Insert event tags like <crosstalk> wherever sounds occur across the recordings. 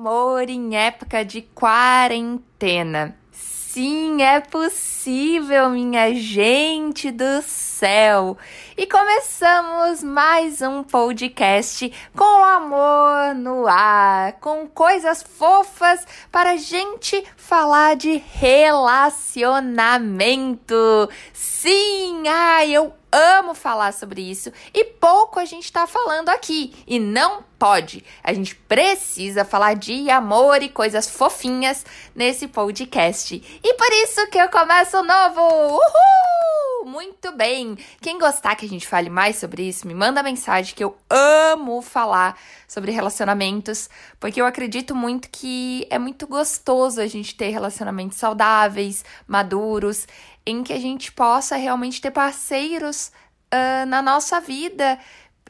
amor em época de quarentena. Sim, é possível, minha gente do céu! E começamos mais um podcast com amor no ar, com coisas fofas para a gente falar de relacionamento. Sim, ai, eu amo falar sobre isso e pouco a gente está falando aqui. E não pode. A gente precisa falar de amor e coisas fofinhas nesse podcast. E por isso que eu começo novo! Uhul! Muito bem! Quem gostar que a gente fale mais sobre isso, me manda mensagem que eu amo falar sobre relacionamentos, porque eu acredito muito que é muito gostoso a gente ter relacionamentos saudáveis, maduros, em que a gente possa realmente ter parceiros uh, na nossa vida.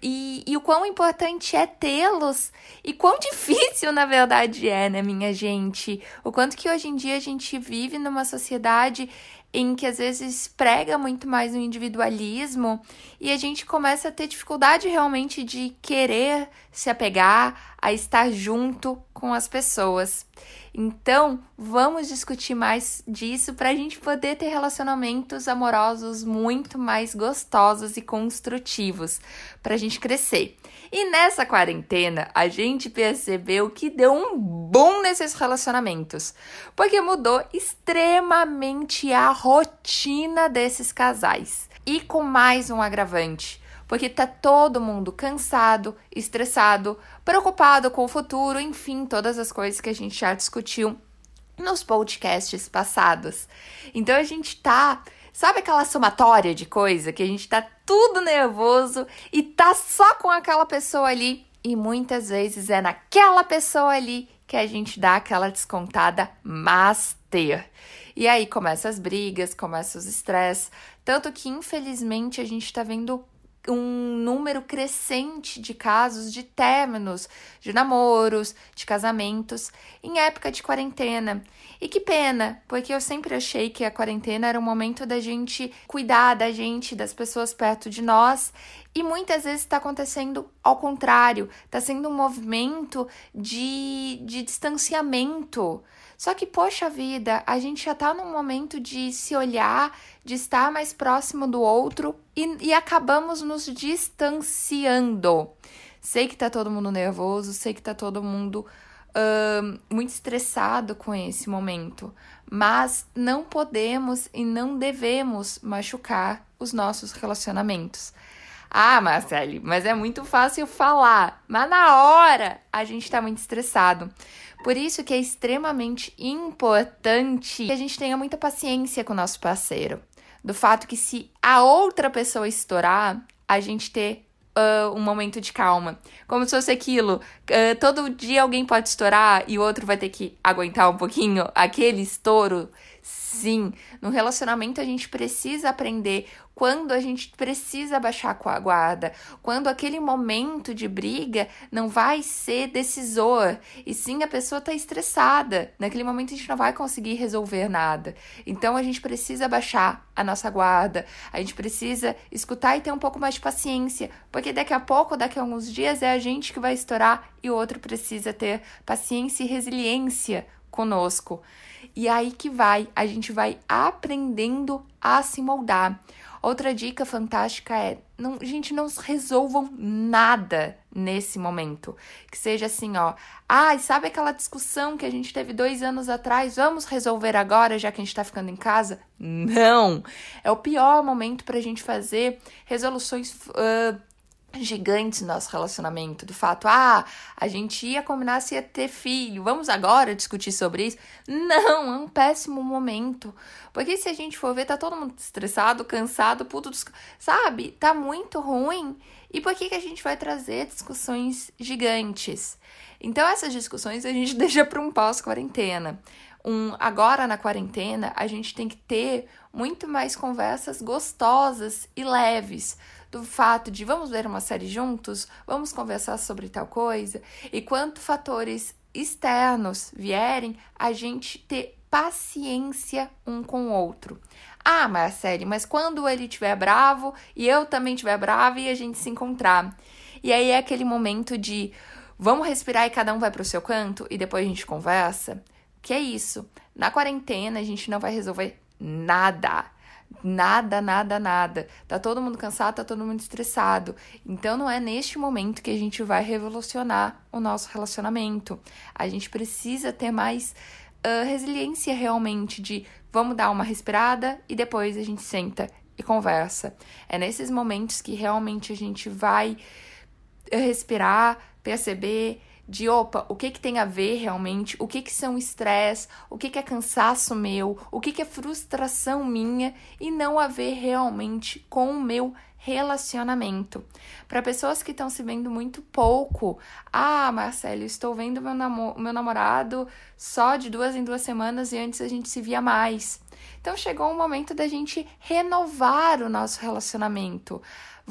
E, e, o quão importante é tê-los e quão <laughs> difícil, na verdade, é, né, minha gente? O quanto que hoje em dia a gente vive numa sociedade em que às vezes prega muito mais o individualismo e a gente começa a ter dificuldade realmente de querer se apegar, a estar junto com as pessoas. Então, vamos discutir mais disso para a gente poder ter relacionamentos amorosos muito mais gostosos e construtivos, para a gente crescer. E nessa quarentena, a gente percebeu que deu um boom nesses relacionamentos, porque mudou extremamente a rotina desses casais. E com mais um agravante, porque tá todo mundo cansado, estressado, preocupado com o futuro, enfim, todas as coisas que a gente já discutiu nos podcasts passados. Então a gente tá, sabe aquela somatória de coisa que a gente tá tudo nervoso e tá só com aquela pessoa ali e muitas vezes é naquela pessoa ali que a gente dá aquela descontada master. E aí começa as brigas, começa os estresses, tanto que infelizmente a gente tá vendo um número crescente de casos de términos, de namoros, de casamentos em época de quarentena. E que pena, porque eu sempre achei que a quarentena era um momento da gente cuidar da gente, das pessoas perto de nós, e muitas vezes está acontecendo ao contrário, está sendo um movimento de, de distanciamento. Só que, poxa vida, a gente já tá num momento de se olhar, de estar mais próximo do outro e, e acabamos nos distanciando. Sei que tá todo mundo nervoso, sei que tá todo mundo uh, muito estressado com esse momento, mas não podemos e não devemos machucar os nossos relacionamentos. Ah, Marcele, mas é muito fácil falar, mas na hora a gente tá muito estressado. Por isso que é extremamente importante que a gente tenha muita paciência com o nosso parceiro. Do fato que se a outra pessoa estourar, a gente ter uh, um momento de calma. Como se fosse aquilo, uh, todo dia alguém pode estourar e o outro vai ter que aguentar um pouquinho aquele estouro. Sim, no relacionamento a gente precisa aprender quando a gente precisa baixar com a guarda, quando aquele momento de briga não vai ser decisor, e sim a pessoa está estressada. Naquele momento a gente não vai conseguir resolver nada. Então a gente precisa baixar a nossa guarda, a gente precisa escutar e ter um pouco mais de paciência, porque daqui a pouco, daqui a alguns dias, é a gente que vai estourar e o outro precisa ter paciência e resiliência conosco. E aí que vai, a gente vai aprendendo a se moldar. Outra dica fantástica é, não, gente, não resolvam nada nesse momento. Que seja assim, ó. Ah, sabe aquela discussão que a gente teve dois anos atrás? Vamos resolver agora, já que a gente tá ficando em casa? Não! É o pior momento pra gente fazer resoluções. Uh, gigantes no nosso relacionamento, do fato, ah, a gente ia combinar se ia ter filho, vamos agora discutir sobre isso? Não, é um péssimo momento. Porque se a gente for ver, tá todo mundo estressado, cansado, puto, sabe? Tá muito ruim. E por que, que a gente vai trazer discussões gigantes? Então, essas discussões a gente <laughs> deixa para um pós-quarentena. Um, agora na quarentena, a gente tem que ter muito mais conversas gostosas e leves do fato de vamos ver uma série juntos, vamos conversar sobre tal coisa, e quanto fatores externos vierem, a gente ter paciência um com o outro. Ah, Marcele, mas quando ele estiver bravo e eu também estiver brava e a gente se encontrar. E aí é aquele momento de Vamos respirar e cada um vai pro seu canto e depois a gente conversa? Que é isso? Na quarentena a gente não vai resolver nada. Nada, nada, nada. Tá todo mundo cansado, tá todo mundo estressado. Então não é neste momento que a gente vai revolucionar o nosso relacionamento. A gente precisa ter mais uh, resiliência realmente de vamos dar uma respirada e depois a gente senta e conversa. É nesses momentos que realmente a gente vai respirar, perceber de opa, o que que tem a ver realmente, o que que são estresse, o que que é cansaço meu, o que que é frustração minha e não a ver realmente com o meu relacionamento. Para pessoas que estão se vendo muito pouco, ah, Marcelo, estou vendo meu, namo meu namorado só de duas em duas semanas e antes a gente se via mais. Então chegou o momento da gente renovar o nosso relacionamento.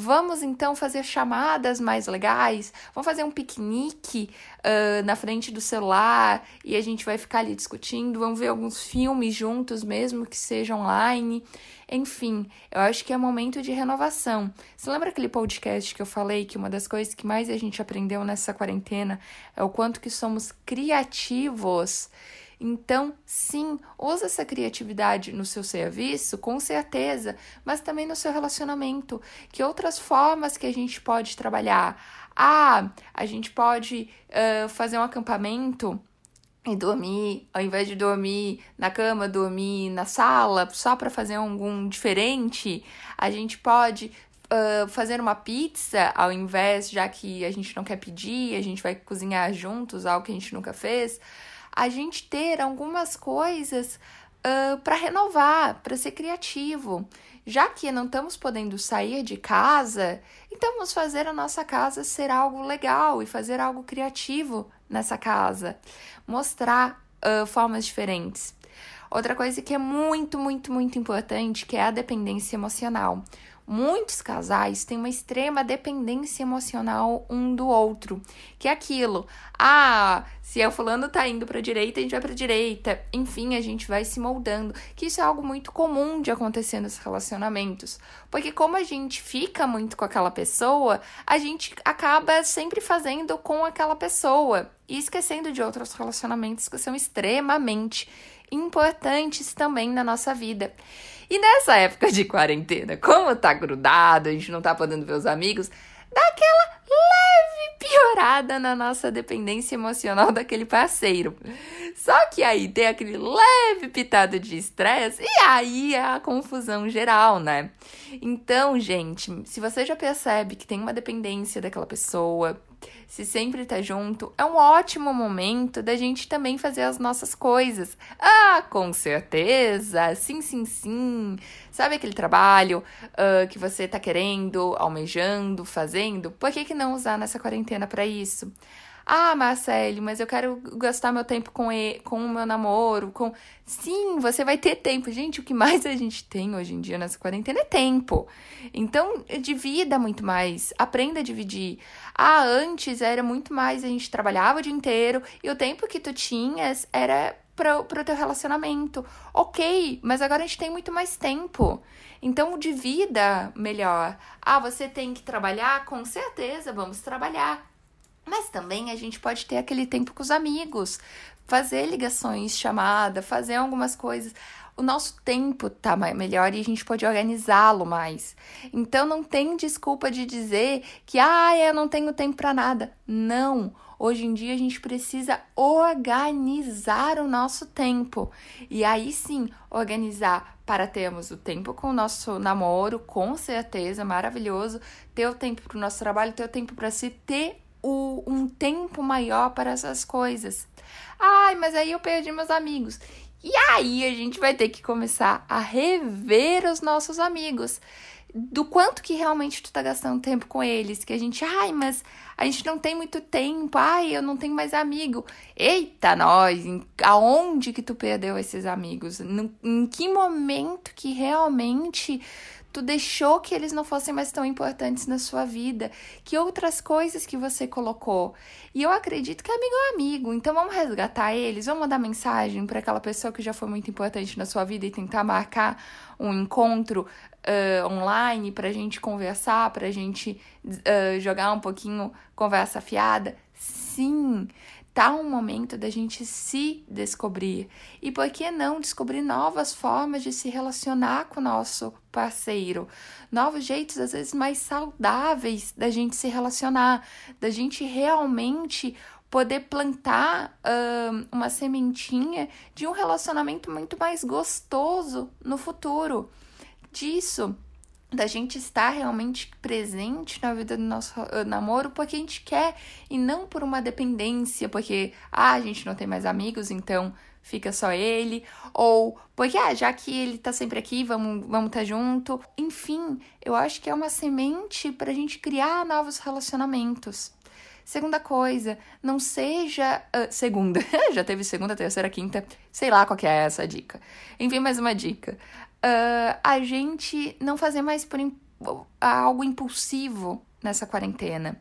Vamos então fazer chamadas mais legais? Vamos fazer um piquenique uh, na frente do celular e a gente vai ficar ali discutindo. Vamos ver alguns filmes juntos, mesmo que seja online. Enfim, eu acho que é momento de renovação. Você lembra aquele podcast que eu falei que uma das coisas que mais a gente aprendeu nessa quarentena é o quanto que somos criativos? Então, sim, usa essa criatividade no seu serviço, com certeza, mas também no seu relacionamento. Que outras formas que a gente pode trabalhar? Ah, a gente pode uh, fazer um acampamento e dormir, ao invés de dormir na cama, dormir na sala, só para fazer algum diferente, a gente pode uh, fazer uma pizza ao invés, já que a gente não quer pedir, a gente vai cozinhar juntos, algo que a gente nunca fez a gente ter algumas coisas uh, para renovar, para ser criativo. Já que não estamos podendo sair de casa, então vamos fazer a nossa casa ser algo legal e fazer algo criativo nessa casa. Mostrar uh, formas diferentes. Outra coisa que é muito, muito, muito importante, que é a dependência emocional. Muitos casais têm uma extrema dependência emocional um do outro, que é aquilo. Ah, se o fulano tá indo para direita, a gente vai para direita. Enfim, a gente vai se moldando, que isso é algo muito comum de acontecer nos relacionamentos, porque como a gente fica muito com aquela pessoa, a gente acaba sempre fazendo com aquela pessoa e esquecendo de outros relacionamentos que são extremamente importantes também na nossa vida. E nessa época de quarentena, como tá grudado, a gente não tá podendo ver os amigos, dá aquela leve piorada na nossa dependência emocional daquele parceiro. Só que aí tem aquele leve pitado de estresse e aí é a confusão geral, né? Então, gente, se você já percebe que tem uma dependência daquela pessoa, se sempre tá junto, é um ótimo momento da gente também fazer as nossas coisas. Ah, com certeza! Sim, sim, sim! Sabe aquele trabalho uh, que você tá querendo, almejando, fazendo? Por que, que não usar nessa quarentena para isso? Ah, Marcele, mas eu quero gastar meu tempo com, ele, com o meu namoro, com. Sim, você vai ter tempo. Gente, o que mais a gente tem hoje em dia nessa quarentena é tempo. Então, divida muito mais. Aprenda a dividir. Ah, antes era muito mais, a gente trabalhava o dia inteiro e o tempo que tu tinhas era para o teu relacionamento. Ok, mas agora a gente tem muito mais tempo. Então, divida melhor. Ah, você tem que trabalhar? Com certeza, vamos trabalhar. Mas também a gente pode ter aquele tempo com os amigos, fazer ligações, chamada, fazer algumas coisas. O nosso tempo tá melhor e a gente pode organizá-lo mais. Então não tem desculpa de dizer que ah, eu não tenho tempo para nada. Não. Hoje em dia a gente precisa organizar o nosso tempo. E aí sim, organizar para termos o tempo com o nosso namoro, com certeza, maravilhoso. Ter o tempo para o nosso trabalho, ter o tempo para se ter o, um tempo maior para essas coisas. Ai, mas aí eu perdi meus amigos. E aí a gente vai ter que começar a rever os nossos amigos. Do quanto que realmente tu tá gastando tempo com eles. Que a gente, ai, mas a gente não tem muito tempo. Ai, eu não tenho mais amigo. Eita, nós! Aonde que tu perdeu esses amigos? No, em que momento que realmente tu deixou que eles não fossem mais tão importantes na sua vida, que outras coisas que você colocou. E eu acredito que amigo é amigo, então vamos resgatar eles, vamos mandar mensagem para aquela pessoa que já foi muito importante na sua vida e tentar marcar um encontro uh, online para a gente conversar, para a gente uh, jogar um pouquinho conversa fiada. Sim, tá um momento da gente se descobrir. E por que não descobrir novas formas de se relacionar com o nosso parceiro? Novos jeitos, às vezes, mais saudáveis da gente se relacionar, da gente realmente poder plantar uma sementinha de um relacionamento muito mais gostoso no futuro. Disso da gente estar realmente presente na vida do nosso uh, namoro porque a gente quer e não por uma dependência, porque ah, a gente não tem mais amigos, então fica só ele, ou porque ah, já que ele tá sempre aqui, vamos vamos tá junto. Enfim, eu acho que é uma semente pra gente criar novos relacionamentos. Segunda coisa, não seja. Uh, segunda, <laughs> já teve segunda, terceira, quinta, sei lá qual que é essa dica. Enfim, mais uma dica uh, a gente não fazer mais por algo impulsivo nessa quarentena.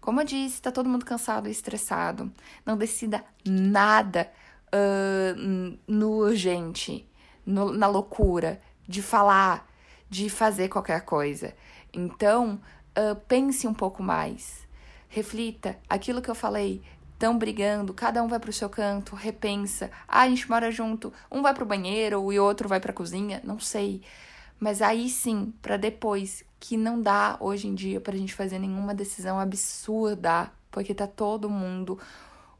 Como eu disse, tá todo mundo cansado e estressado. Não decida nada uh, no urgente, no, na loucura, de falar, de fazer qualquer coisa. Então, uh, pense um pouco mais. Reflita aquilo que eu falei estão brigando, cada um vai pro seu canto, repensa. Ah, a gente mora junto, um vai pro banheiro e o outro vai pra cozinha, não sei. Mas aí sim, para depois, que não dá hoje em dia pra gente fazer nenhuma decisão absurda, porque tá todo mundo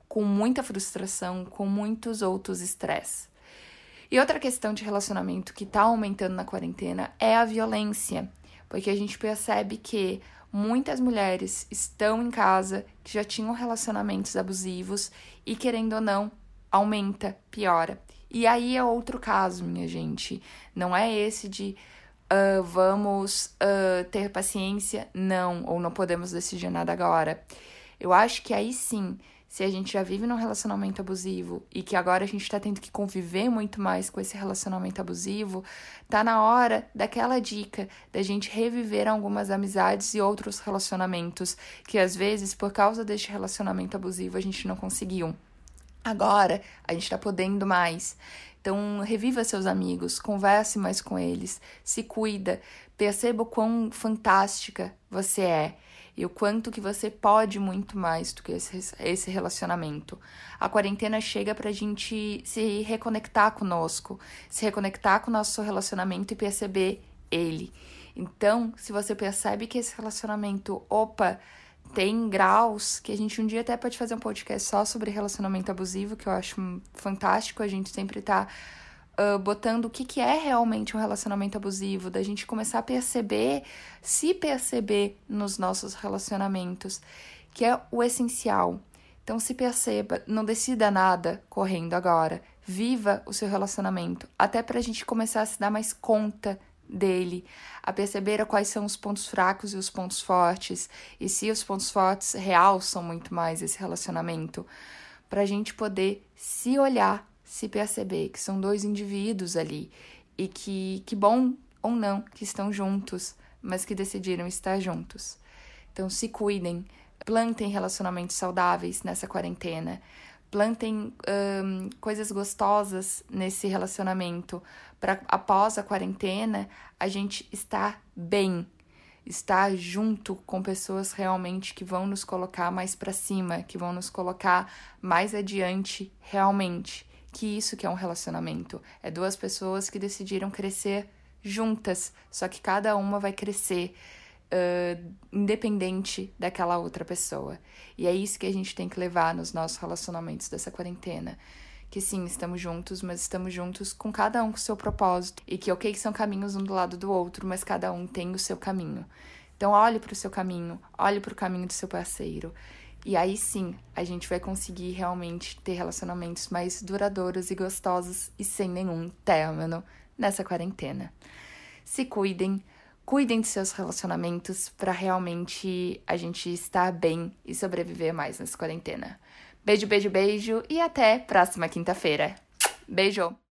com muita frustração, com muitos outros estresses. E outra questão de relacionamento que tá aumentando na quarentena é a violência, porque a gente percebe que muitas mulheres estão em casa que já tinham relacionamentos abusivos e, querendo ou não, aumenta, piora. E aí é outro caso, minha gente. Não é esse de uh, vamos uh, ter paciência, não, ou não podemos decidir nada agora. Eu acho que aí sim se a gente já vive num relacionamento abusivo e que agora a gente está tendo que conviver muito mais com esse relacionamento abusivo, tá na hora daquela dica da gente reviver algumas amizades e outros relacionamentos que às vezes, por causa deste relacionamento abusivo, a gente não conseguiu. Agora a gente está podendo mais. Então, reviva seus amigos, converse mais com eles, se cuida, perceba o quão fantástica você é e o quanto que você pode muito mais do que esse, esse relacionamento. A quarentena chega pra gente se reconectar conosco, se reconectar com o nosso relacionamento e perceber ele. Então, se você percebe que esse relacionamento, opa, tem graus, que a gente um dia até pode fazer um podcast só sobre relacionamento abusivo, que eu acho fantástico, a gente sempre tá uh, botando o que, que é realmente um relacionamento abusivo, da gente começar a perceber, se perceber nos nossos relacionamentos, que é o essencial. Então se perceba, não decida nada correndo agora. Viva o seu relacionamento, até para a gente começar a se dar mais conta dele, a perceber quais são os pontos fracos e os pontos fortes, e se os pontos fortes realçam muito mais esse relacionamento, para a gente poder se olhar se perceber que são dois indivíduos ali e que, que bom ou não que estão juntos, mas que decidiram estar juntos. Então se cuidem, plantem relacionamentos saudáveis nessa quarentena, plantem um, coisas gostosas nesse relacionamento para após a quarentena a gente estar bem, estar junto com pessoas realmente que vão nos colocar mais para cima, que vão nos colocar mais adiante realmente que isso que é um relacionamento. É duas pessoas que decidiram crescer juntas, só que cada uma vai crescer uh, independente daquela outra pessoa. E é isso que a gente tem que levar nos nossos relacionamentos dessa quarentena. Que sim, estamos juntos, mas estamos juntos com cada um com o seu propósito. E que, ok, são caminhos um do lado do outro, mas cada um tem o seu caminho. Então, olhe para o seu caminho, olhe para o caminho do seu parceiro e aí sim, a gente vai conseguir realmente ter relacionamentos mais duradouros e gostosos e sem nenhum término nessa quarentena. Se cuidem, cuidem de seus relacionamentos para realmente a gente estar bem e sobreviver mais nessa quarentena. Beijo, beijo, beijo e até próxima quinta-feira. Beijo!